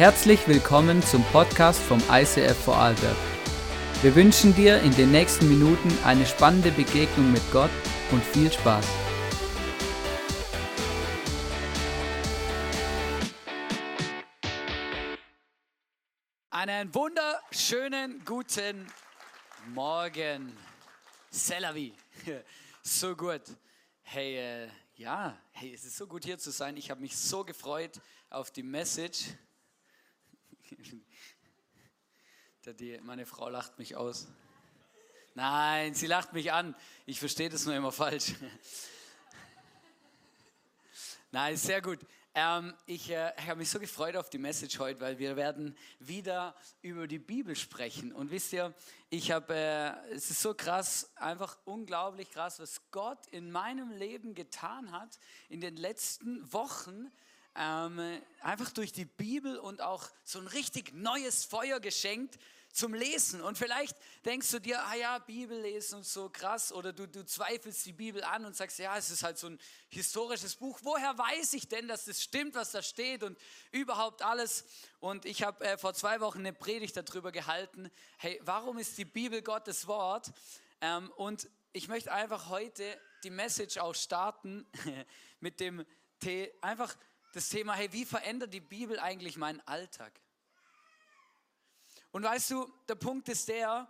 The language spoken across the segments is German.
Herzlich willkommen zum Podcast vom ICF Vorarlberg. Wir wünschen dir in den nächsten Minuten eine spannende Begegnung mit Gott und viel Spaß. Einen wunderschönen guten Morgen. Selavi. So gut. Hey, äh, ja, hey, es ist so gut hier zu sein. Ich habe mich so gefreut auf die Message. Meine Frau lacht mich aus. Nein, sie lacht mich an. Ich verstehe das nur immer falsch. Nein, sehr gut. Ähm, ich, äh, habe mich so gefreut auf die Message heute, weil wir werden wieder über die Bibel sprechen. Und wisst ihr, ich habe, äh, es ist so krass, einfach unglaublich krass, was Gott in meinem Leben getan hat in den letzten Wochen ähm, einfach durch die Bibel und auch so ein richtig neues Feuer geschenkt zum Lesen. Und vielleicht denkst du dir, ah ja, Bibel lesen und so krass, oder du, du zweifelst die Bibel an und sagst, ja, es ist halt so ein historisches Buch. Woher weiß ich denn, dass das stimmt, was da steht und überhaupt alles? Und ich habe äh, vor zwei Wochen eine Predigt darüber gehalten, hey, warum ist die Bibel Gottes Wort? Ähm, und ich möchte einfach heute die Message auch starten mit dem T einfach das Thema, hey, wie verändert die Bibel eigentlich meinen Alltag? Und weißt du, der Punkt ist der,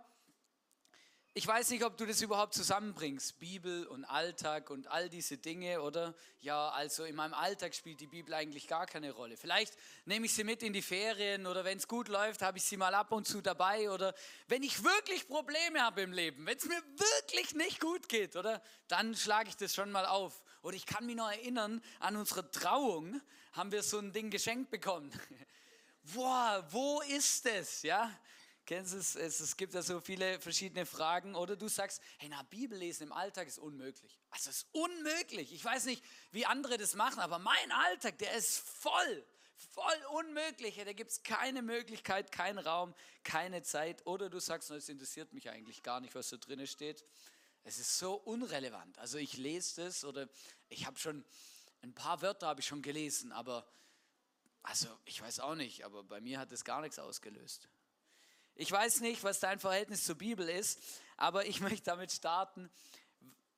ich weiß nicht, ob du das überhaupt zusammenbringst, Bibel und Alltag und all diese Dinge, oder? Ja, also in meinem Alltag spielt die Bibel eigentlich gar keine Rolle. Vielleicht nehme ich sie mit in die Ferien oder wenn es gut läuft, habe ich sie mal ab und zu dabei oder wenn ich wirklich Probleme habe im Leben, wenn es mir wirklich nicht gut geht, oder? Dann schlage ich das schon mal auf. Oder ich kann mich noch erinnern, an unsere Trauung haben wir so ein Ding geschenkt bekommen. Boah, wo ist es? Ja, Kennst es? Es gibt ja so viele verschiedene Fragen. Oder du sagst, hey, na, Bibel lesen im Alltag ist unmöglich. Also es ist unmöglich. Ich weiß nicht, wie andere das machen, aber mein Alltag, der ist voll, voll unmöglich. Da gibt es keine Möglichkeit, keinen Raum, keine Zeit. Oder du sagst, es interessiert mich eigentlich gar nicht, was da drin steht. Es ist so unrelevant. Also ich lese das oder ich habe schon ein paar Wörter habe ich schon gelesen, aber also ich weiß auch nicht, aber bei mir hat es gar nichts ausgelöst. Ich weiß nicht, was dein Verhältnis zur Bibel ist, aber ich möchte damit starten.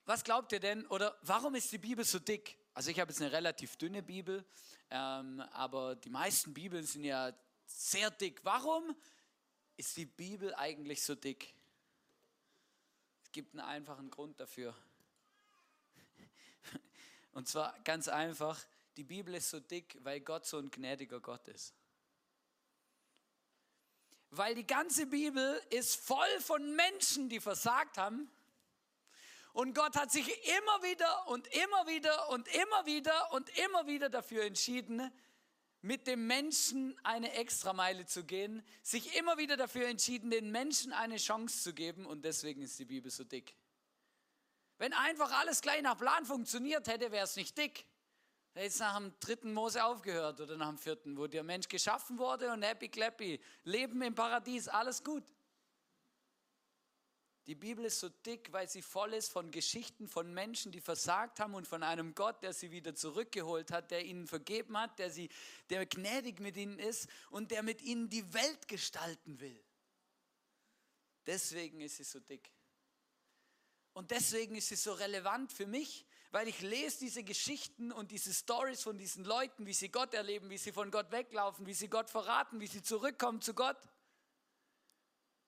Was glaubt ihr denn oder warum ist die Bibel so dick? Also ich habe jetzt eine relativ dünne Bibel, ähm, aber die meisten Bibeln sind ja sehr dick. Warum ist die Bibel eigentlich so dick? Gibt einen einfachen Grund dafür. Und zwar ganz einfach, die Bibel ist so dick, weil Gott so ein gnädiger Gott ist. Weil die ganze Bibel ist voll von Menschen, die versagt haben. Und Gott hat sich immer wieder und immer wieder und immer wieder und immer wieder dafür entschieden, mit dem Menschen eine Extrameile zu gehen, sich immer wieder dafür entschieden, den Menschen eine Chance zu geben und deswegen ist die Bibel so dick. Wenn einfach alles gleich nach Plan funktioniert hätte, wäre es nicht dick. Jetzt nach dem dritten Mose aufgehört oder nach dem vierten, wo der Mensch geschaffen wurde und happy clappy, Leben im Paradies, alles gut. Die Bibel ist so dick, weil sie voll ist von Geschichten von Menschen, die versagt haben und von einem Gott, der sie wieder zurückgeholt hat, der ihnen vergeben hat, der, sie, der gnädig mit ihnen ist und der mit ihnen die Welt gestalten will. Deswegen ist sie so dick. Und deswegen ist sie so relevant für mich, weil ich lese diese Geschichten und diese Stories von diesen Leuten, wie sie Gott erleben, wie sie von Gott weglaufen, wie sie Gott verraten, wie sie zurückkommen zu Gott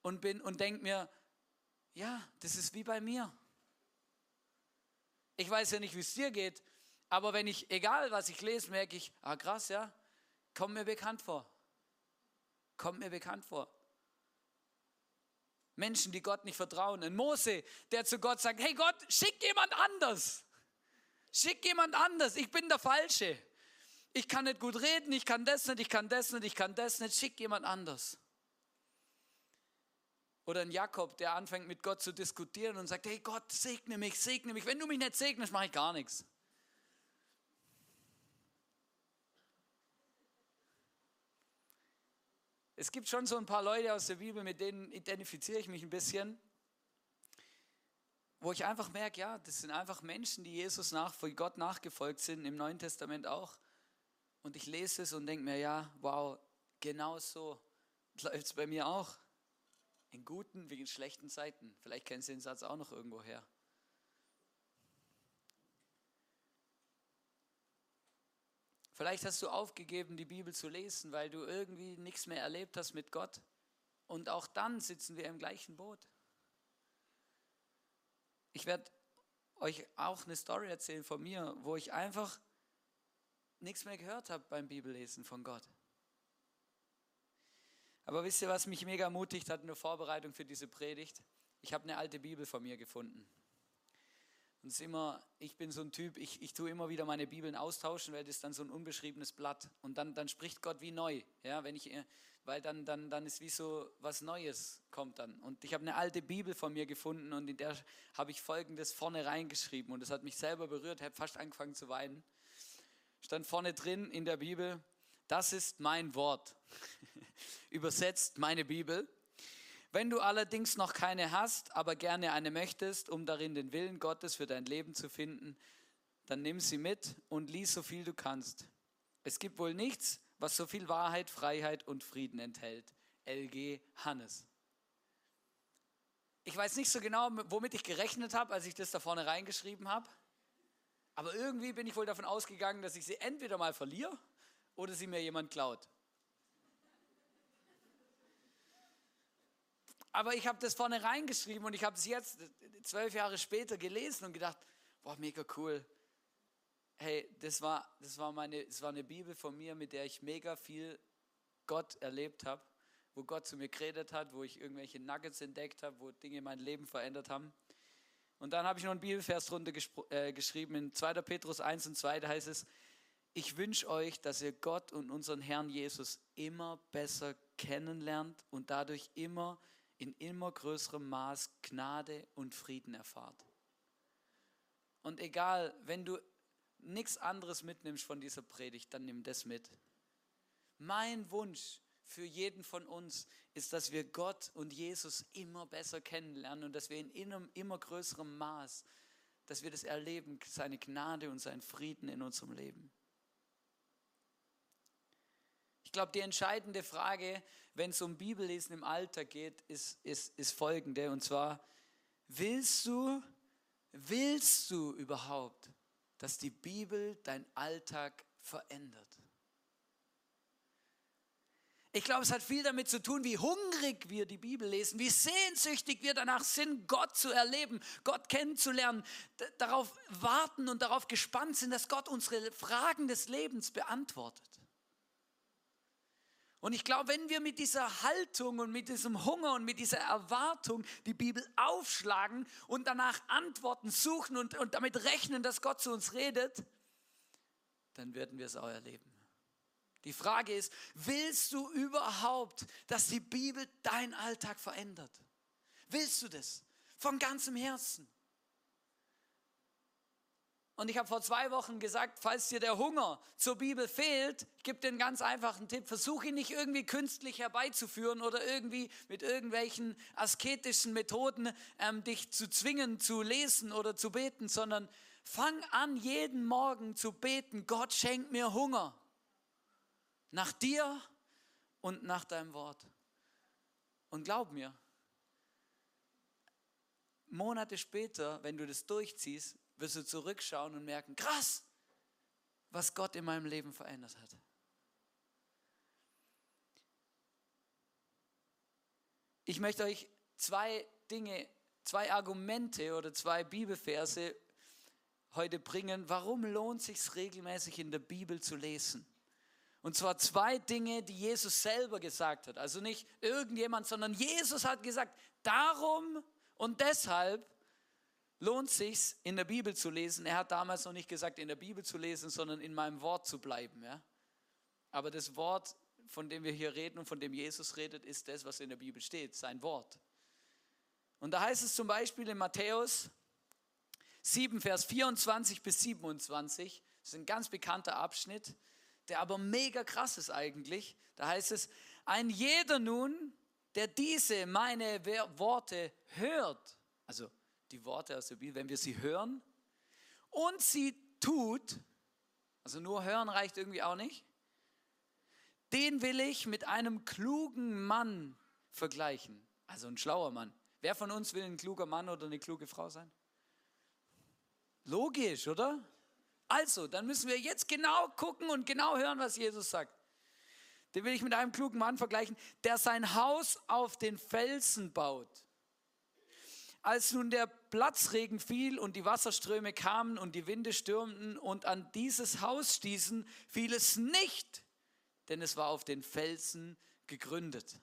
und und denke mir, ja, das ist wie bei mir. Ich weiß ja nicht, wie es dir geht, aber wenn ich, egal was ich lese, merke ich, ah krass, ja, kommt mir bekannt vor. Kommt mir bekannt vor. Menschen, die Gott nicht vertrauen. Ein Mose, der zu Gott sagt, hey Gott, schick jemand anders. Schick jemand anders, ich bin der Falsche. Ich kann nicht gut reden, ich kann das nicht, ich kann das nicht, ich kann das nicht. Schick jemand anders. Oder ein Jakob, der anfängt mit Gott zu diskutieren und sagt, hey Gott, segne mich, segne mich. Wenn du mich nicht segnest, mache ich gar nichts. Es gibt schon so ein paar Leute aus der Bibel, mit denen identifiziere ich mich ein bisschen wo ich einfach merke, ja, das sind einfach Menschen, die Jesus nach, Gott nachgefolgt sind, im Neuen Testament auch. Und ich lese es und denke mir, ja, wow, Genau so läuft es bei mir auch. In guten wie in schlechten Zeiten. Vielleicht kennst du den Satz auch noch irgendwo her. Vielleicht hast du aufgegeben, die Bibel zu lesen, weil du irgendwie nichts mehr erlebt hast mit Gott. Und auch dann sitzen wir im gleichen Boot. Ich werde euch auch eine Story erzählen von mir, wo ich einfach nichts mehr gehört habe beim Bibellesen von Gott. Aber wisst ihr, was mich mega ermutigt hat in der Vorbereitung für diese Predigt? Ich habe eine alte Bibel von mir gefunden. Und es ist immer, ich bin so ein Typ, ich, ich tue immer wieder meine Bibeln austauschen, weil das ist dann so ein unbeschriebenes Blatt. Und dann, dann spricht Gott wie neu. Ja, wenn ich, weil dann, dann, dann ist wie so was Neues kommt dann. Und ich habe eine alte Bibel von mir gefunden und in der habe ich Folgendes vorne reingeschrieben. Und das hat mich selber berührt, habe fast angefangen zu weinen. Stand vorne drin in der Bibel, das ist mein Wort. Übersetzt meine Bibel. Wenn du allerdings noch keine hast, aber gerne eine möchtest, um darin den Willen Gottes für dein Leben zu finden, dann nimm sie mit und lies so viel du kannst. Es gibt wohl nichts, was so viel Wahrheit, Freiheit und Frieden enthält. LG Hannes. Ich weiß nicht so genau, womit ich gerechnet habe, als ich das da vorne reingeschrieben habe. Aber irgendwie bin ich wohl davon ausgegangen, dass ich sie entweder mal verliere oder sie mir jemand klaut. Aber ich habe das vorne reingeschrieben und ich habe es jetzt zwölf Jahre später gelesen und gedacht, boah, mega cool. Hey, das war, das war, meine, das war eine Bibel von mir, mit der ich mega viel Gott erlebt habe, wo Gott zu mir geredet hat, wo ich irgendwelche Nuggets entdeckt habe, wo Dinge mein Leben verändert haben. Und dann habe ich noch einen Bibelvers drunter äh, geschrieben, in 2. Petrus 1 und 2, da heißt es, ich wünsche euch, dass ihr Gott und unseren Herrn Jesus immer besser kennenlernt und dadurch immer in immer größerem Maß Gnade und Frieden erfahrt. Und egal, wenn du nichts anderes mitnimmst von dieser Predigt, dann nimm das mit. Mein Wunsch für jeden von uns ist, dass wir Gott und Jesus immer besser kennenlernen und dass wir in immer, immer größerem Maß, dass wir das erleben, seine Gnade und seinen Frieden in unserem Leben glaube, die entscheidende Frage, wenn es um Bibellesen im Alltag geht, ist, ist, ist folgende. Und zwar, willst du, willst du überhaupt, dass die Bibel dein Alltag verändert? Ich glaube, es hat viel damit zu tun, wie hungrig wir die Bibel lesen, wie sehnsüchtig wir danach sind, Gott zu erleben, Gott kennenzulernen, darauf warten und darauf gespannt sind, dass Gott unsere Fragen des Lebens beantwortet. Und ich glaube, wenn wir mit dieser Haltung und mit diesem Hunger und mit dieser Erwartung die Bibel aufschlagen und danach Antworten suchen und, und damit rechnen, dass Gott zu uns redet, dann werden wir es auch erleben. Die Frage ist, willst du überhaupt, dass die Bibel deinen Alltag verändert? Willst du das von ganzem Herzen? Und ich habe vor zwei Wochen gesagt, falls dir der Hunger zur Bibel fehlt, gib dir einen ganz einfachen Tipp. Versuche ihn nicht irgendwie künstlich herbeizuführen oder irgendwie mit irgendwelchen asketischen Methoden ähm, dich zu zwingen zu lesen oder zu beten, sondern fang an, jeden Morgen zu beten, Gott schenkt mir Hunger nach dir und nach deinem Wort. Und glaub mir, Monate später, wenn du das durchziehst, wirst du zurückschauen und merken, krass, was Gott in meinem Leben verändert hat. Ich möchte euch zwei Dinge, zwei Argumente oder zwei Bibelverse heute bringen, warum lohnt es sich regelmäßig in der Bibel zu lesen. Und zwar zwei Dinge, die Jesus selber gesagt hat. Also nicht irgendjemand, sondern Jesus hat gesagt, darum und deshalb lohnt sich in der Bibel zu lesen. Er hat damals noch nicht gesagt, in der Bibel zu lesen, sondern in meinem Wort zu bleiben. Ja? Aber das Wort, von dem wir hier reden und von dem Jesus redet, ist das, was in der Bibel steht, sein Wort. Und da heißt es zum Beispiel in Matthäus 7, Vers 24 bis 27, das ist ein ganz bekannter Abschnitt, der aber mega krass ist eigentlich. Da heißt es, ein jeder nun, der diese meine Worte hört, also die Worte aus der Bibel, wenn wir sie hören und sie tut, also nur hören reicht irgendwie auch nicht, den will ich mit einem klugen Mann vergleichen. Also ein schlauer Mann. Wer von uns will ein kluger Mann oder eine kluge Frau sein? Logisch, oder? Also, dann müssen wir jetzt genau gucken und genau hören, was Jesus sagt. Den will ich mit einem klugen Mann vergleichen, der sein Haus auf den Felsen baut. Als nun der Platzregen fiel und die Wasserströme kamen und die Winde stürmten und an dieses Haus stießen, fiel es nicht, denn es war auf den Felsen gegründet.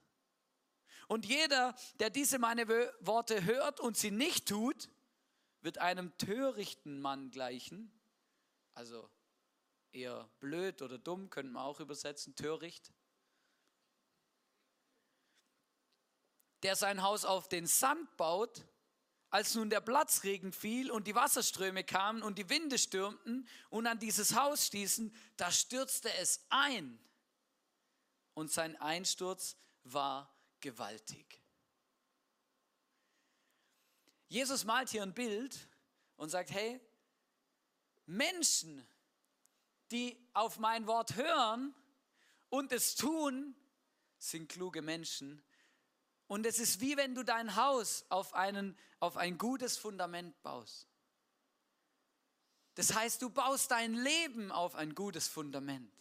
Und jeder, der diese meine Worte hört und sie nicht tut, wird einem törichten Mann gleichen, also eher blöd oder dumm, könnte man auch übersetzen, töricht, der sein Haus auf den Sand baut, als nun der Platzregen fiel und die Wasserströme kamen und die Winde stürmten und an dieses Haus stießen, da stürzte es ein. Und sein Einsturz war gewaltig. Jesus malt hier ein Bild und sagt, hey, Menschen, die auf mein Wort hören und es tun, sind kluge Menschen. Und es ist wie wenn du dein Haus auf, einen, auf ein gutes Fundament baust. Das heißt, du baust dein Leben auf ein gutes Fundament.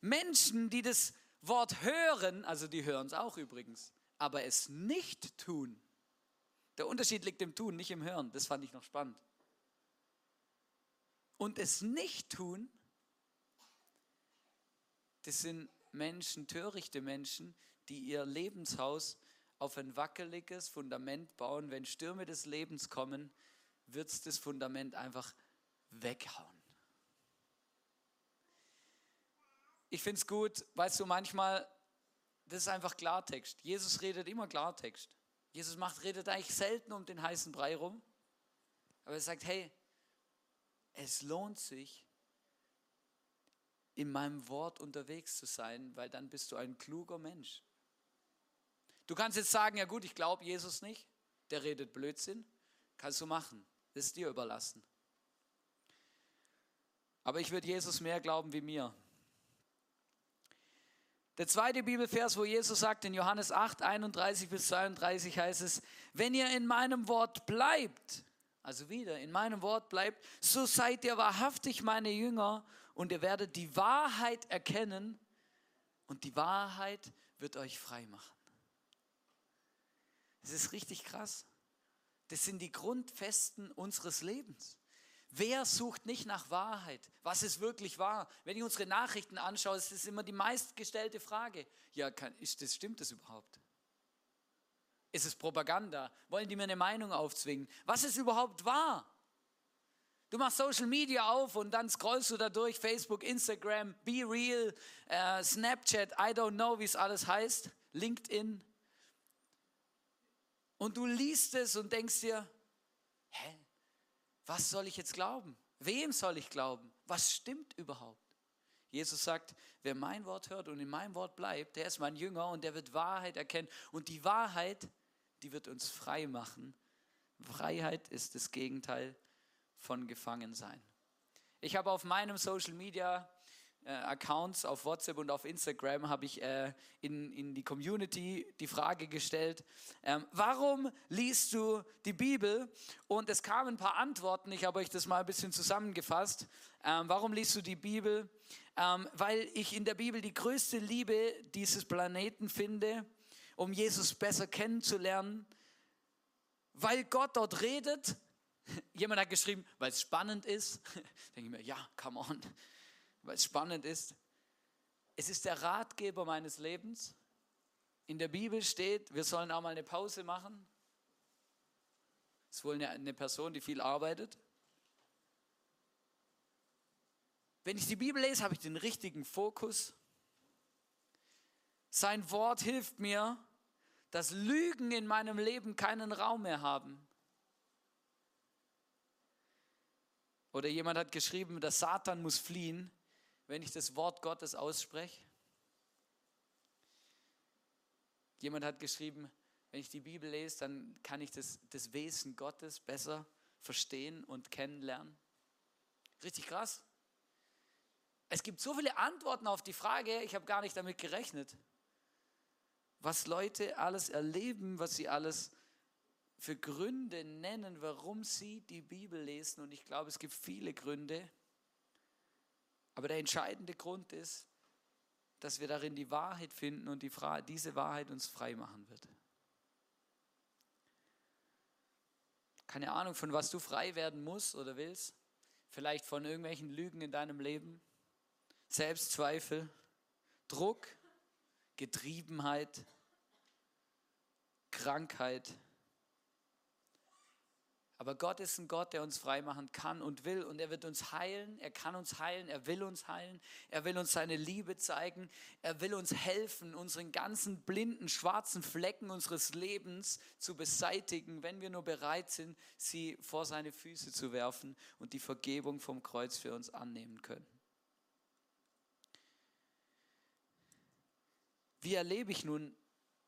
Menschen, die das Wort hören, also die hören es auch übrigens, aber es nicht tun, der Unterschied liegt im Tun, nicht im Hören. Das fand ich noch spannend. Und es nicht tun, das sind Menschen, törichte Menschen, die ihr Lebenshaus auf ein wackeliges Fundament bauen. Wenn Stürme des Lebens kommen, wird es das Fundament einfach weghauen. Ich finde es gut, weißt du, manchmal, das ist einfach Klartext. Jesus redet immer Klartext. Jesus macht, redet eigentlich selten um den heißen Brei rum. Aber er sagt, hey, es lohnt sich, in meinem Wort unterwegs zu sein, weil dann bist du ein kluger Mensch. Du kannst jetzt sagen, ja gut, ich glaube Jesus nicht, der redet Blödsinn. Kannst du machen, das ist dir überlassen. Aber ich würde Jesus mehr glauben wie mir. Der zweite Bibelvers, wo Jesus sagt, in Johannes 8, 31 bis 32 heißt es, wenn ihr in meinem Wort bleibt, also wieder in meinem Wort bleibt, so seid ihr wahrhaftig meine Jünger und ihr werdet die Wahrheit erkennen und die Wahrheit wird euch frei machen. Das ist richtig krass. Das sind die Grundfesten unseres Lebens. Wer sucht nicht nach Wahrheit? Was ist wirklich wahr? Wenn ich unsere Nachrichten anschaue, ist das immer die meistgestellte Frage. Ja, kann, ist das, stimmt das überhaupt? Ist es Propaganda? Wollen die mir eine Meinung aufzwingen? Was ist überhaupt wahr? Du machst Social Media auf und dann scrollst du da durch, Facebook, Instagram, Be Real, äh, Snapchat, I don't know, wie es alles heißt, LinkedIn. Und du liest es und denkst dir, hä, was soll ich jetzt glauben? Wem soll ich glauben? Was stimmt überhaupt? Jesus sagt, wer mein Wort hört und in meinem Wort bleibt, der ist mein Jünger und der wird Wahrheit erkennen. Und die Wahrheit, die wird uns frei machen. Freiheit ist das Gegenteil von Gefangensein. Ich habe auf meinem Social Media äh, Accounts auf WhatsApp und auf Instagram habe ich äh, in, in die Community die Frage gestellt, ähm, warum liest du die Bibel? Und es kamen ein paar Antworten, ich habe euch das mal ein bisschen zusammengefasst. Ähm, warum liest du die Bibel? Ähm, weil ich in der Bibel die größte Liebe dieses Planeten finde, um Jesus besser kennenzulernen, weil Gott dort redet. Jemand hat geschrieben, weil es spannend ist. Denke ich mir, ja, come on es spannend ist. Es ist der Ratgeber meines Lebens. In der Bibel steht, wir sollen auch mal eine Pause machen. Es ist wohl eine, eine Person, die viel arbeitet. Wenn ich die Bibel lese, habe ich den richtigen Fokus. Sein Wort hilft mir, dass Lügen in meinem Leben keinen Raum mehr haben. Oder jemand hat geschrieben, dass Satan muss fliehen, wenn ich das Wort Gottes ausspreche? Jemand hat geschrieben, wenn ich die Bibel lese, dann kann ich das, das Wesen Gottes besser verstehen und kennenlernen. Richtig krass. Es gibt so viele Antworten auf die Frage, ich habe gar nicht damit gerechnet, was Leute alles erleben, was sie alles für Gründe nennen, warum sie die Bibel lesen. Und ich glaube, es gibt viele Gründe. Aber der entscheidende Grund ist, dass wir darin die Wahrheit finden und die Fra diese Wahrheit uns frei machen wird. Keine Ahnung, von was du frei werden musst oder willst. Vielleicht von irgendwelchen Lügen in deinem Leben, Selbstzweifel, Druck, Getriebenheit, Krankheit aber Gott ist ein Gott, der uns frei machen kann und will. Und er wird uns heilen. Er kann uns heilen. Er will uns heilen. Er will uns seine Liebe zeigen. Er will uns helfen, unseren ganzen blinden, schwarzen Flecken unseres Lebens zu beseitigen, wenn wir nur bereit sind, sie vor seine Füße zu werfen und die Vergebung vom Kreuz für uns annehmen können. Wie erlebe ich nun,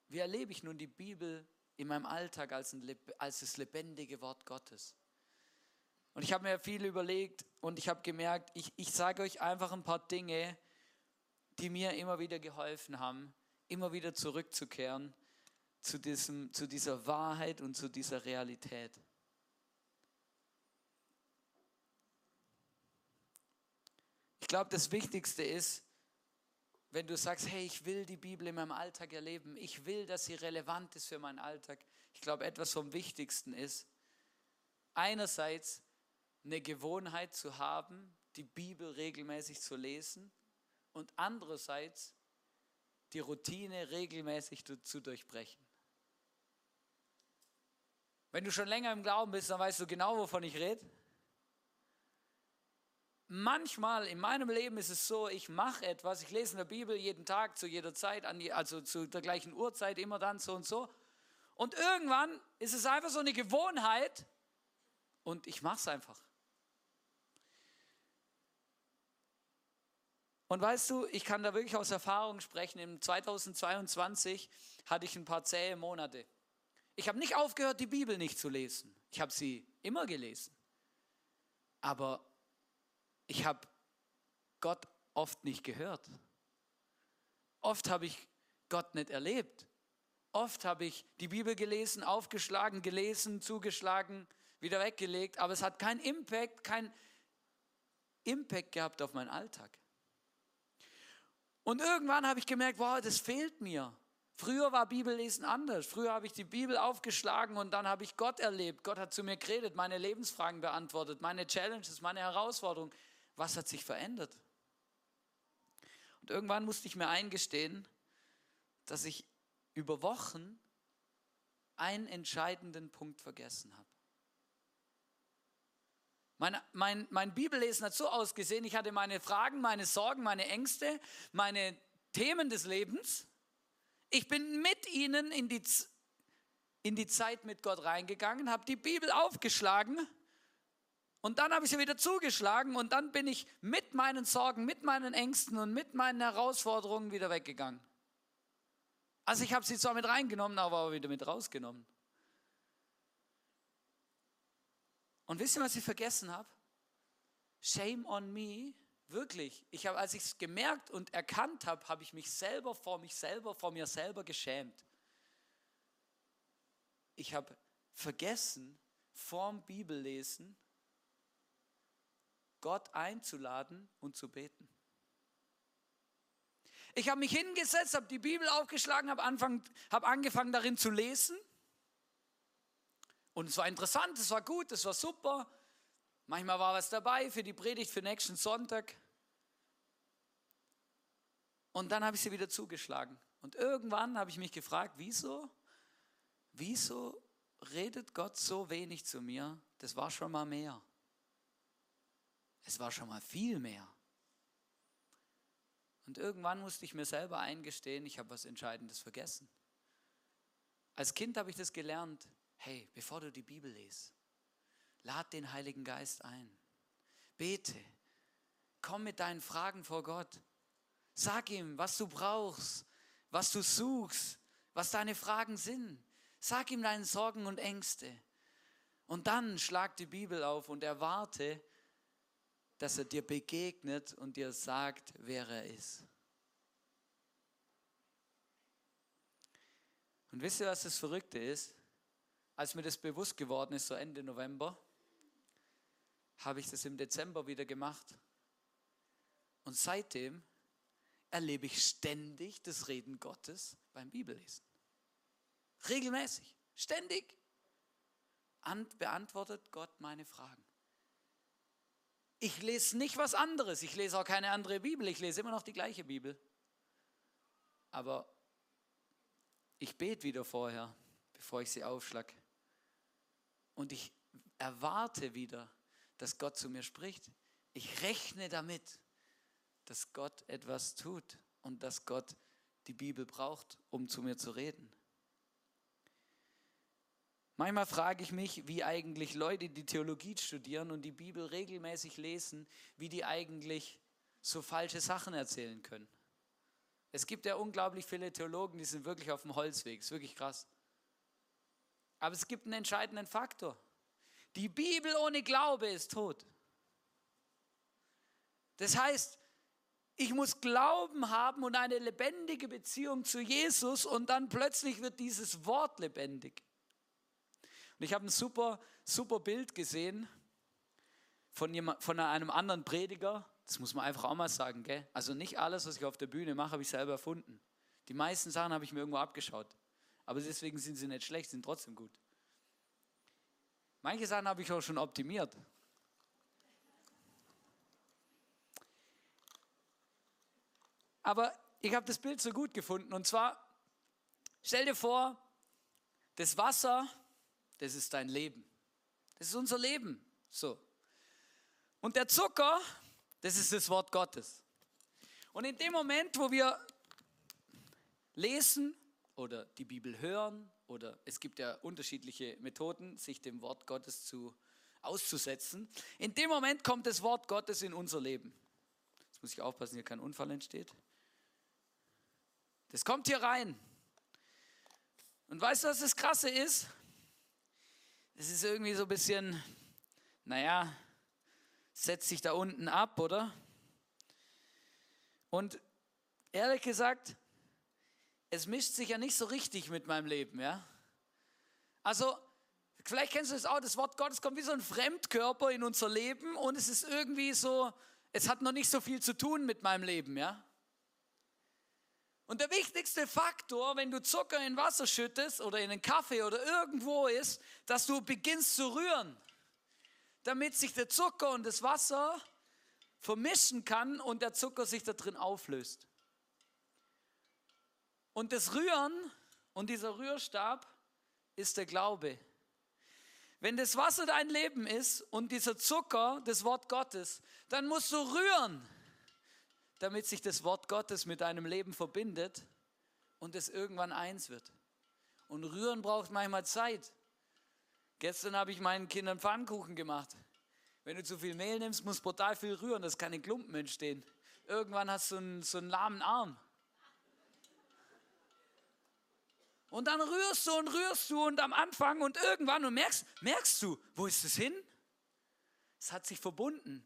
wie erlebe ich nun die Bibel in meinem Alltag als, ein, als das lebendige Wort Gottes. Und ich habe mir viel überlegt und ich habe gemerkt, ich, ich sage euch einfach ein paar Dinge, die mir immer wieder geholfen haben, immer wieder zurückzukehren zu, diesem, zu dieser Wahrheit und zu dieser Realität. Ich glaube, das Wichtigste ist, wenn du sagst, hey, ich will die Bibel in meinem Alltag erleben, ich will, dass sie relevant ist für meinen Alltag. Ich glaube, etwas vom Wichtigsten ist, einerseits eine Gewohnheit zu haben, die Bibel regelmäßig zu lesen und andererseits die Routine regelmäßig zu durchbrechen. Wenn du schon länger im Glauben bist, dann weißt du genau, wovon ich rede manchmal in meinem Leben ist es so, ich mache etwas, ich lese in der Bibel jeden Tag, zu jeder Zeit, also zu der gleichen Uhrzeit, immer dann so und so. Und irgendwann ist es einfach so eine Gewohnheit und ich mache es einfach. Und weißt du, ich kann da wirklich aus Erfahrung sprechen. Im 2022 hatte ich ein paar zähe Monate. Ich habe nicht aufgehört, die Bibel nicht zu lesen. Ich habe sie immer gelesen. Aber ich habe Gott oft nicht gehört. Oft habe ich Gott nicht erlebt. Oft habe ich die Bibel gelesen, aufgeschlagen, gelesen, zugeschlagen, wieder weggelegt, aber es hat keinen Impact, keinen Impact gehabt auf meinen Alltag. Und irgendwann habe ich gemerkt, wow, das fehlt mir. Früher war Bibellesen anders. Früher habe ich die Bibel aufgeschlagen und dann habe ich Gott erlebt. Gott hat zu mir geredet, meine Lebensfragen beantwortet, meine Challenges, meine Herausforderungen. Was hat sich verändert? Und irgendwann musste ich mir eingestehen, dass ich über Wochen einen entscheidenden Punkt vergessen habe. Mein, mein, mein Bibellesen hat so ausgesehen, ich hatte meine Fragen, meine Sorgen, meine Ängste, meine Themen des Lebens. Ich bin mit ihnen in die, in die Zeit mit Gott reingegangen, habe die Bibel aufgeschlagen und dann habe ich sie wieder zugeschlagen und dann bin ich mit meinen Sorgen, mit meinen Ängsten und mit meinen Herausforderungen wieder weggegangen. Also ich habe sie zwar mit reingenommen, aber wieder mit rausgenommen. Und wisst ihr, was ich vergessen habe? Shame on me. Wirklich. Ich habe, als ich es gemerkt und erkannt habe, habe ich mich selber vor mich selber, vor mir selber geschämt. Ich habe vergessen, vorm Bibellesen Gott einzuladen und zu beten. Ich habe mich hingesetzt, habe die Bibel aufgeschlagen, habe hab angefangen darin zu lesen. Und es war interessant, es war gut, es war super. Manchmal war was dabei für die Predigt für nächsten Sonntag. Und dann habe ich sie wieder zugeschlagen. Und irgendwann habe ich mich gefragt, wieso, wieso redet Gott so wenig zu mir? Das war schon mal mehr. Es war schon mal viel mehr. Und irgendwann musste ich mir selber eingestehen, ich habe was Entscheidendes vergessen. Als Kind habe ich das gelernt, hey, bevor du die Bibel liest, lad den Heiligen Geist ein. Bete. Komm mit deinen Fragen vor Gott. Sag ihm, was du brauchst, was du suchst, was deine Fragen sind. Sag ihm deine Sorgen und Ängste. Und dann schlag die Bibel auf und erwarte, dass er dir begegnet und dir sagt, wer er ist. Und wisst ihr, was das Verrückte ist? Als mir das bewusst geworden ist, so Ende November, habe ich das im Dezember wieder gemacht. Und seitdem erlebe ich ständig das Reden Gottes beim Bibellesen. Regelmäßig, ständig. Beantwortet Gott meine Fragen. Ich lese nicht was anderes, ich lese auch keine andere Bibel, ich lese immer noch die gleiche Bibel. Aber ich bete wieder vorher, bevor ich sie aufschlag. Und ich erwarte wieder, dass Gott zu mir spricht. Ich rechne damit, dass Gott etwas tut und dass Gott die Bibel braucht, um zu mir zu reden. Manchmal frage ich mich, wie eigentlich Leute, die Theologie studieren und die Bibel regelmäßig lesen, wie die eigentlich so falsche Sachen erzählen können. Es gibt ja unglaublich viele Theologen, die sind wirklich auf dem Holzweg. Ist wirklich krass. Aber es gibt einen entscheidenden Faktor. Die Bibel ohne Glaube ist tot. Das heißt, ich muss Glauben haben und eine lebendige Beziehung zu Jesus und dann plötzlich wird dieses Wort lebendig. Und ich habe ein super, super Bild gesehen von, jemand, von einem anderen Prediger. Das muss man einfach auch mal sagen. Gell? Also nicht alles, was ich auf der Bühne mache, habe ich selber erfunden. Die meisten Sachen habe ich mir irgendwo abgeschaut. Aber deswegen sind sie nicht schlecht, sind trotzdem gut. Manche Sachen habe ich auch schon optimiert. Aber ich habe das Bild so gut gefunden. Und zwar, stell dir vor, das Wasser, das ist dein Leben. Das ist unser Leben. So. Und der Zucker, das ist das Wort Gottes. Und in dem Moment, wo wir lesen oder die Bibel hören oder es gibt ja unterschiedliche Methoden, sich dem Wort Gottes zu auszusetzen. In dem Moment kommt das Wort Gottes in unser Leben. Jetzt muss ich aufpassen, hier kein Unfall entsteht. Das kommt hier rein. Und weißt du, was das Krasse ist? Es ist irgendwie so ein bisschen, naja, setzt sich da unten ab, oder? Und ehrlich gesagt, es mischt sich ja nicht so richtig mit meinem Leben, ja? Also, vielleicht kennst du das auch, das Wort Gottes kommt wie so ein Fremdkörper in unser Leben und es ist irgendwie so, es hat noch nicht so viel zu tun mit meinem Leben, ja? Und der wichtigste Faktor, wenn du Zucker in Wasser schüttest oder in einen Kaffee oder irgendwo ist, dass du beginnst zu rühren, damit sich der Zucker und das Wasser vermischen kann und der Zucker sich da drin auflöst. Und das Rühren und dieser Rührstab ist der Glaube. Wenn das Wasser dein Leben ist und dieser Zucker das Wort Gottes, dann musst du rühren damit sich das Wort Gottes mit deinem Leben verbindet und es irgendwann eins wird. Und rühren braucht manchmal Zeit. Gestern habe ich meinen Kindern Pfannkuchen gemacht. Wenn du zu viel Mehl nimmst, muss brutal viel rühren, dass keine Klumpen entstehen. Irgendwann hast du einen, so einen lahmen Arm. Und dann rührst du und rührst du und am Anfang und irgendwann und merkst, merkst du, wo ist es hin? Es hat sich verbunden.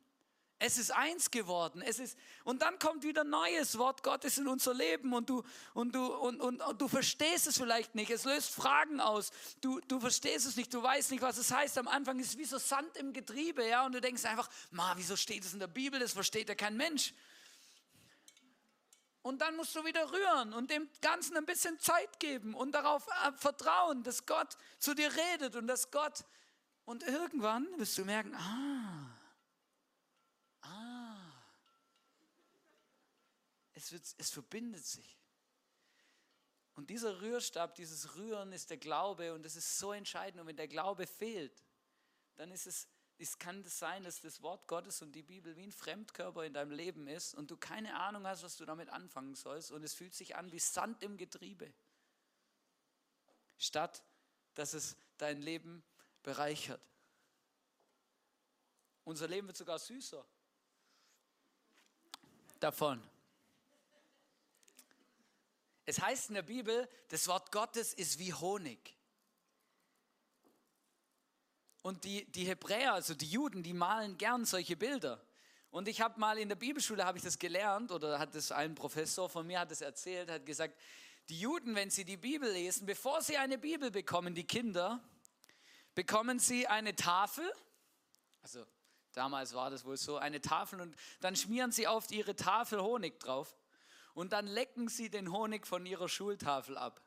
Es ist eins geworden. Es ist, und dann kommt wieder neues Wort Gottes in unser Leben und du, und du, und, und, und du verstehst es vielleicht nicht. Es löst Fragen aus. Du, du verstehst es nicht. Du weißt nicht, was es heißt. Am Anfang ist es wie so Sand im Getriebe. Ja? Und du denkst einfach, ma, wieso steht es in der Bibel? Das versteht ja kein Mensch. Und dann musst du wieder rühren und dem Ganzen ein bisschen Zeit geben und darauf äh, vertrauen, dass Gott zu dir redet und dass Gott. Und irgendwann wirst du merken, ah, es, wird, es verbindet sich. Und dieser Rührstab, dieses Rühren ist der Glaube und das ist so entscheidend. Und wenn der Glaube fehlt, dann ist es, es kann es sein, dass das Wort Gottes und die Bibel wie ein Fremdkörper in deinem Leben ist und du keine Ahnung hast, was du damit anfangen sollst und es fühlt sich an wie Sand im Getriebe, statt dass es dein Leben bereichert. Unser Leben wird sogar süßer davon. Es heißt in der Bibel, das Wort Gottes ist wie Honig. Und die, die Hebräer, also die Juden, die malen gern solche Bilder. Und ich habe mal in der Bibelschule habe ich das gelernt oder hat es ein Professor von mir hat es erzählt, hat gesagt, die Juden, wenn sie die Bibel lesen, bevor sie eine Bibel bekommen, die Kinder, bekommen sie eine Tafel. Also damals war das wohl so, eine Tafel und dann schmieren sie auf ihre Tafel Honig drauf und dann lecken sie den Honig von ihrer Schultafel ab.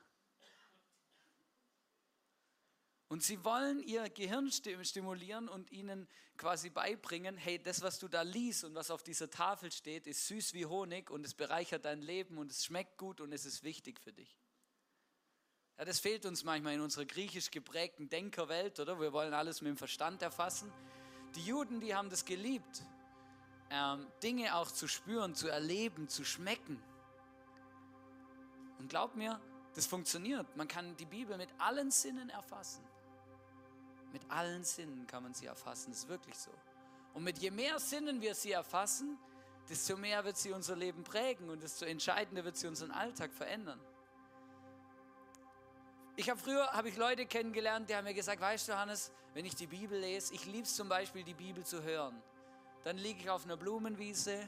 Und sie wollen ihr Gehirn stimulieren und ihnen quasi beibringen, hey, das, was du da liest und was auf dieser Tafel steht, ist süß wie Honig und es bereichert dein Leben und es schmeckt gut und es ist wichtig für dich. Ja, das fehlt uns manchmal in unserer griechisch geprägten Denkerwelt, oder? Wir wollen alles mit dem Verstand erfassen. Die Juden, die haben das geliebt, ähm, Dinge auch zu spüren, zu erleben, zu schmecken. Und glaub mir, das funktioniert. Man kann die Bibel mit allen Sinnen erfassen. Mit allen Sinnen kann man sie erfassen, das ist wirklich so. Und mit je mehr Sinnen wir sie erfassen, desto mehr wird sie unser Leben prägen und desto entscheidender wird sie unseren Alltag verändern. Ich habe früher habe ich Leute kennengelernt, die haben mir gesagt, weißt du, Johannes, wenn ich die Bibel lese, ich liebe es zum Beispiel, die Bibel zu hören. Dann liege ich auf einer Blumenwiese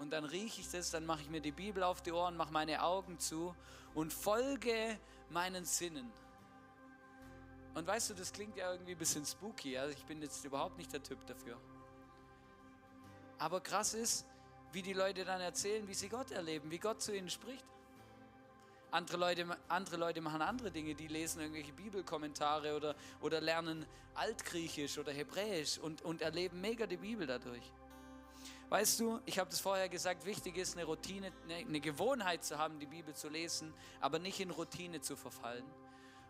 und dann rieche ich das, dann mache ich mir die Bibel auf die Ohren, mache meine Augen zu und folge meinen Sinnen. Und weißt du, das klingt ja irgendwie ein bisschen spooky. Also ich bin jetzt überhaupt nicht der Typ dafür. Aber krass ist, wie die Leute dann erzählen, wie sie Gott erleben, wie Gott zu ihnen spricht. Andere Leute, andere Leute machen andere Dinge, die lesen irgendwelche Bibelkommentare oder, oder lernen Altgriechisch oder Hebräisch und, und erleben mega die Bibel dadurch. Weißt du, ich habe das vorher gesagt, wichtig ist eine Routine, eine, eine Gewohnheit zu haben, die Bibel zu lesen, aber nicht in Routine zu verfallen.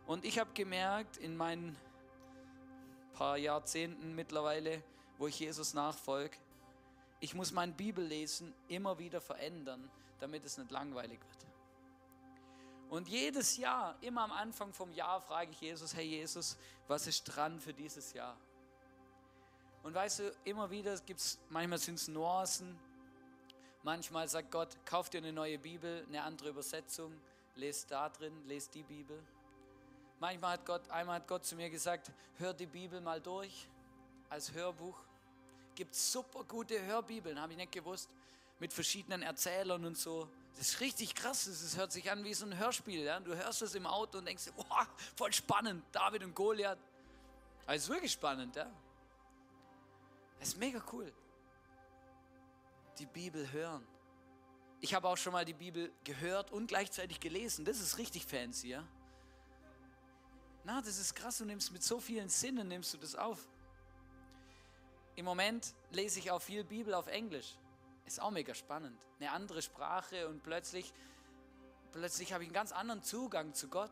Und ich habe gemerkt in meinen paar Jahrzehnten mittlerweile, wo ich Jesus nachfolge, ich muss mein Bibellesen immer wieder verändern, damit es nicht langweilig wird. Und jedes Jahr, immer am Anfang vom Jahr, frage ich Jesus, hey Jesus, was ist dran für dieses Jahr? Und weißt du, immer wieder gibt es, manchmal sind es Nuancen, manchmal sagt Gott, kauf dir eine neue Bibel, eine andere Übersetzung, lest da drin, lest die Bibel. Manchmal hat Gott, einmal hat Gott zu mir gesagt, hör die Bibel mal durch als Hörbuch. Gibt super gute Hörbibeln, habe ich nicht gewusst, mit verschiedenen Erzählern und so. Das ist richtig krass, das hört sich an wie so ein Hörspiel. Ja? Du hörst es im Auto und denkst, wow, voll spannend, David und Goliath. Aber es ist wirklich spannend, ja. Das ist mega cool. Die Bibel hören. Ich habe auch schon mal die Bibel gehört und gleichzeitig gelesen. Das ist richtig fancy, ja. Na, das ist krass, du nimmst mit so vielen Sinnen, nimmst du das auf. Im Moment lese ich auch viel Bibel auf Englisch. Ist auch mega spannend. Eine andere Sprache und plötzlich, plötzlich habe ich einen ganz anderen Zugang zu Gott.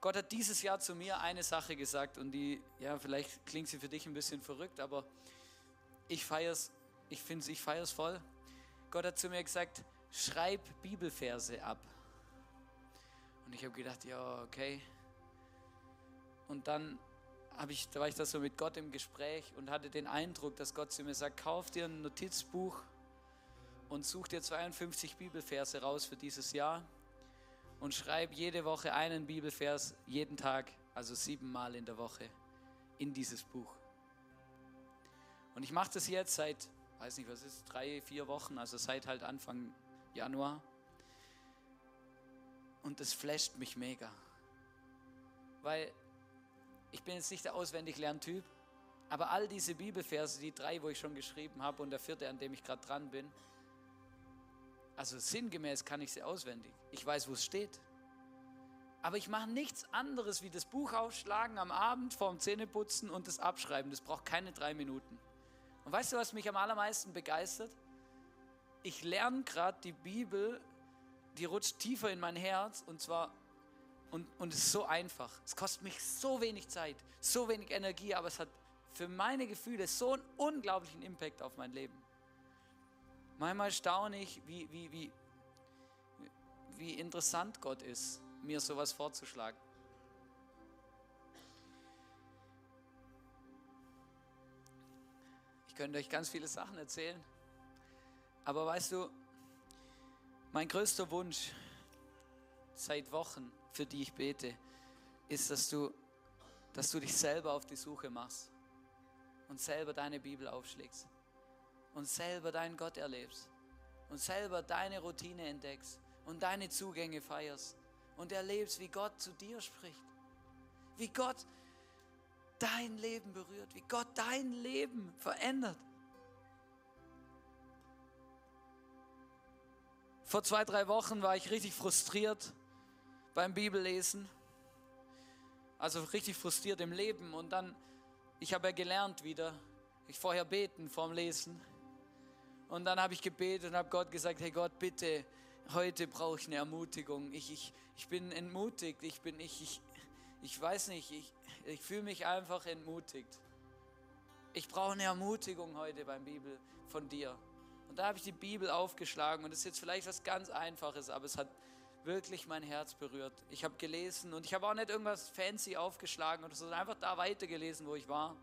Gott hat dieses Jahr zu mir eine Sache gesagt und die, ja, vielleicht klingt sie für dich ein bisschen verrückt, aber ich feiere es, ich finde es, ich feiere voll. Gott hat zu mir gesagt, schreib Bibelverse ab. Und ich habe gedacht, ja, okay. Und dann habe ich, da war ich da so mit Gott im Gespräch und hatte den Eindruck, dass Gott zu mir sagt, kauf dir ein Notizbuch und such dir 52 Bibelverse raus für dieses Jahr und schreib jede Woche einen Bibelvers, jeden Tag, also siebenmal in der Woche, in dieses Buch. Und ich mache das jetzt seit, weiß nicht, was ist, drei, vier Wochen, also seit halt Anfang Januar. Und das flasht mich mega. Weil ich bin jetzt nicht der auswendig Lerntyp, aber all diese Bibelverse, die drei, wo ich schon geschrieben habe und der vierte, an dem ich gerade dran bin, also sinngemäß kann ich sie auswendig. Ich weiß, wo es steht. Aber ich mache nichts anderes wie das Buch aufschlagen am Abend vorm Zähneputzen und das Abschreiben. Das braucht keine drei Minuten. Und weißt du, was mich am allermeisten begeistert? Ich lerne gerade die Bibel die rutscht tiefer in mein Herz und zwar und, und es ist so einfach. Es kostet mich so wenig Zeit, so wenig Energie, aber es hat für meine Gefühle so einen unglaublichen Impact auf mein Leben. Manchmal staune ich, wie, wie, wie, wie interessant Gott ist, mir sowas vorzuschlagen. Ich könnte euch ganz viele Sachen erzählen, aber weißt du, mein größter Wunsch seit Wochen, für die ich bete, ist, dass du, dass du dich selber auf die Suche machst und selber deine Bibel aufschlägst. und selber deinen Gott erlebst und selber deine Routine entdeckst und deine Zugänge feierst und erlebst, wie Gott zu dir spricht, wie Gott dein Leben berührt, wie Gott dein Leben verändert. Vor zwei, drei Wochen war ich richtig frustriert beim Bibellesen. Also richtig frustriert im Leben. Und dann, ich habe ja gelernt wieder, ich vorher beten vorm Lesen. Und dann habe ich gebetet und habe Gott gesagt, hey Gott, bitte, heute brauche ich eine Ermutigung. Ich, ich, ich bin entmutigt, ich bin, ich, ich, ich weiß nicht, ich, ich fühle mich einfach entmutigt. Ich brauche eine Ermutigung heute beim Bibel von dir. Und da habe ich die Bibel aufgeschlagen und das ist jetzt vielleicht was ganz Einfaches, aber es hat wirklich mein Herz berührt. Ich habe gelesen und ich habe auch nicht irgendwas fancy aufgeschlagen oder so, sondern einfach da weitergelesen, wo ich war.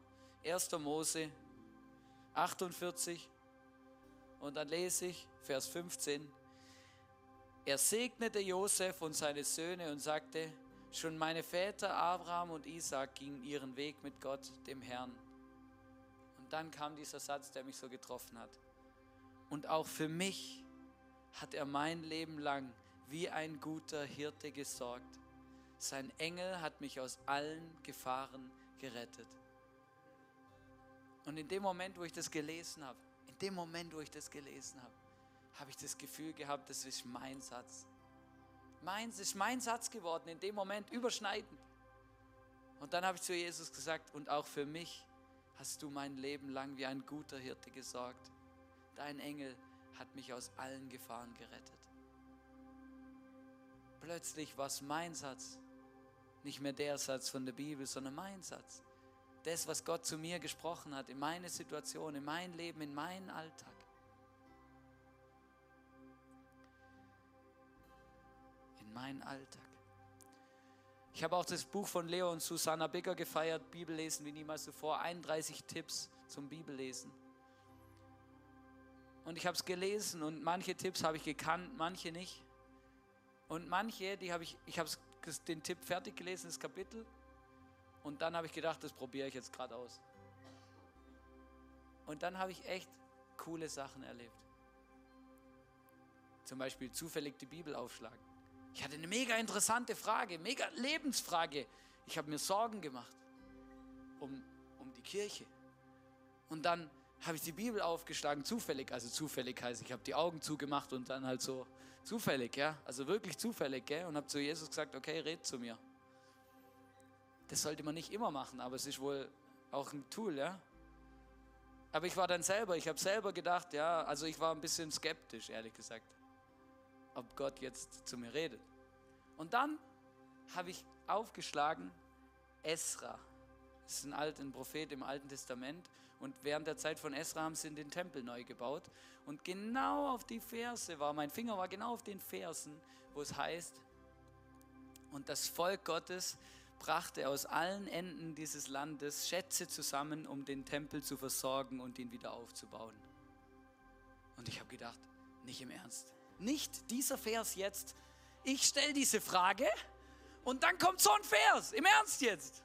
1. Mose 48 und dann lese ich Vers 15. Er segnete Josef und seine Söhne und sagte, schon meine Väter Abraham und Isaac gingen ihren Weg mit Gott, dem Herrn. Und dann kam dieser Satz, der mich so getroffen hat. Und auch für mich hat er mein Leben lang wie ein guter Hirte gesorgt. Sein Engel hat mich aus allen Gefahren gerettet. Und in dem Moment, wo ich das gelesen habe, in dem Moment, wo ich das gelesen habe, habe ich das Gefühl gehabt, das ist mein Satz. Meins ist mein Satz geworden, in dem Moment überschneidend. Und dann habe ich zu Jesus gesagt, und auch für mich hast du mein Leben lang wie ein guter Hirte gesorgt. Dein Engel hat mich aus allen Gefahren gerettet. Plötzlich war es mein Satz, nicht mehr der Satz von der Bibel, sondern mein Satz. Das, was Gott zu mir gesprochen hat, in meine Situation, in mein Leben, in meinen Alltag. In meinen Alltag. Ich habe auch das Buch von Leo und Susanna Bigger gefeiert, Bibellesen wie niemals zuvor, 31 Tipps zum Bibellesen. Und ich habe es gelesen und manche Tipps habe ich gekannt, manche nicht. Und manche, die habe ich, ich habe den Tipp fertig gelesen, das Kapitel. Und dann habe ich gedacht, das probiere ich jetzt gerade aus. Und dann habe ich echt coole Sachen erlebt. Zum Beispiel zufällig die Bibel aufschlagen. Ich hatte eine mega interessante Frage, mega Lebensfrage. Ich habe mir Sorgen gemacht um, um die Kirche. Und dann habe ich die Bibel aufgeschlagen, zufällig. Also zufällig heißt, ich habe die Augen zugemacht und dann halt so zufällig, ja. Also wirklich zufällig, gell. Und habe zu Jesus gesagt, okay, red zu mir. Das sollte man nicht immer machen, aber es ist wohl auch ein Tool, ja. Aber ich war dann selber, ich habe selber gedacht, ja, also ich war ein bisschen skeptisch, ehrlich gesagt, ob Gott jetzt zu mir redet. Und dann habe ich aufgeschlagen, Esra. Das ist ein, alter Prophet im Alten Testament. Und während der Zeit von Esra haben sie den Tempel neu gebaut. Und genau auf die Verse war, mein Finger war genau auf den Versen, wo es heißt, und das Volk Gottes brachte aus allen Enden dieses Landes Schätze zusammen, um den Tempel zu versorgen und ihn wieder aufzubauen. Und ich habe gedacht, nicht im Ernst. Nicht dieser Vers jetzt. Ich stelle diese Frage und dann kommt so ein Vers. Im Ernst jetzt.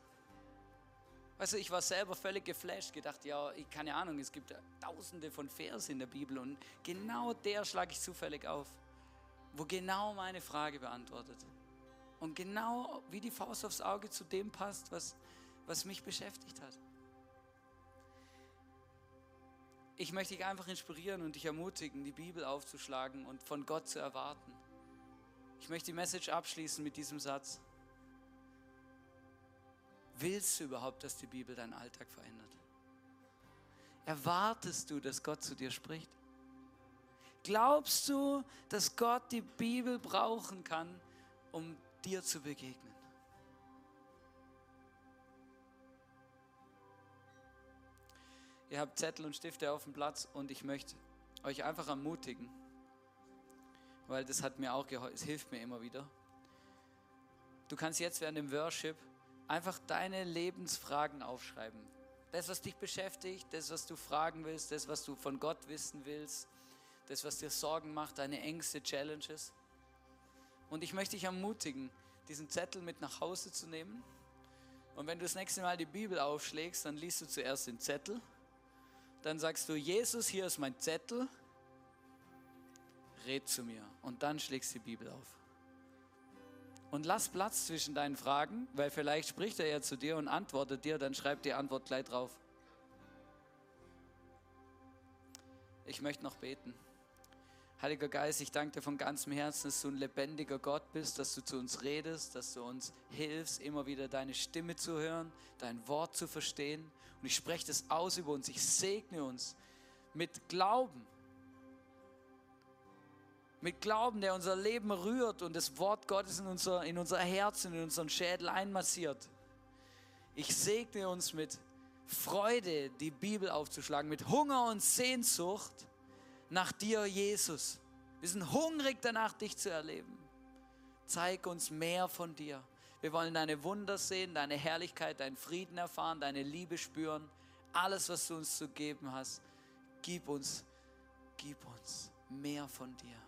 Weißt du, ich war selber völlig geflasht, gedacht, ja, ich keine Ahnung, es gibt tausende von Versen in der Bibel und genau der schlage ich zufällig auf, wo genau meine Frage beantwortet. Und genau wie die Faust aufs Auge zu dem passt, was, was mich beschäftigt hat. Ich möchte dich einfach inspirieren und dich ermutigen, die Bibel aufzuschlagen und von Gott zu erwarten. Ich möchte die Message abschließen mit diesem Satz. Willst du überhaupt, dass die Bibel deinen Alltag verändert? Erwartest du, dass Gott zu dir spricht? Glaubst du, dass Gott die Bibel brauchen kann, um dir zu begegnen? Ihr habt Zettel und Stifte auf dem Platz und ich möchte euch einfach ermutigen, weil das hat mir auch geholfen, es hilft mir immer wieder. Du kannst jetzt während dem Worship einfach deine Lebensfragen aufschreiben. Das, was dich beschäftigt, das, was du fragen willst, das, was du von Gott wissen willst, das, was dir Sorgen macht, deine Ängste, Challenges. Und ich möchte dich ermutigen, diesen Zettel mit nach Hause zu nehmen. Und wenn du das nächste Mal die Bibel aufschlägst, dann liest du zuerst den Zettel dann sagst du, Jesus, hier ist mein Zettel, red zu mir. Und dann schlägst du die Bibel auf. Und lass Platz zwischen deinen Fragen, weil vielleicht spricht er ja zu dir und antwortet dir, dann schreib die Antwort gleich drauf. Ich möchte noch beten. Heiliger Geist, ich danke dir von ganzem Herzen, dass du ein lebendiger Gott bist, dass du zu uns redest, dass du uns hilfst, immer wieder deine Stimme zu hören, dein Wort zu verstehen. Und ich spreche das aus über uns. Ich segne uns mit Glauben. Mit Glauben, der unser Leben rührt und das Wort Gottes in unser, in unser Herz und in unseren Schädel einmassiert. Ich segne uns mit Freude, die Bibel aufzuschlagen, mit Hunger und Sehnsucht nach dir, Jesus. Wir sind hungrig danach, dich zu erleben. Zeig uns mehr von dir. Wir wollen deine Wunder sehen, deine Herrlichkeit, deinen Frieden erfahren, deine Liebe spüren. Alles, was du uns zu geben hast, gib uns, gib uns mehr von dir.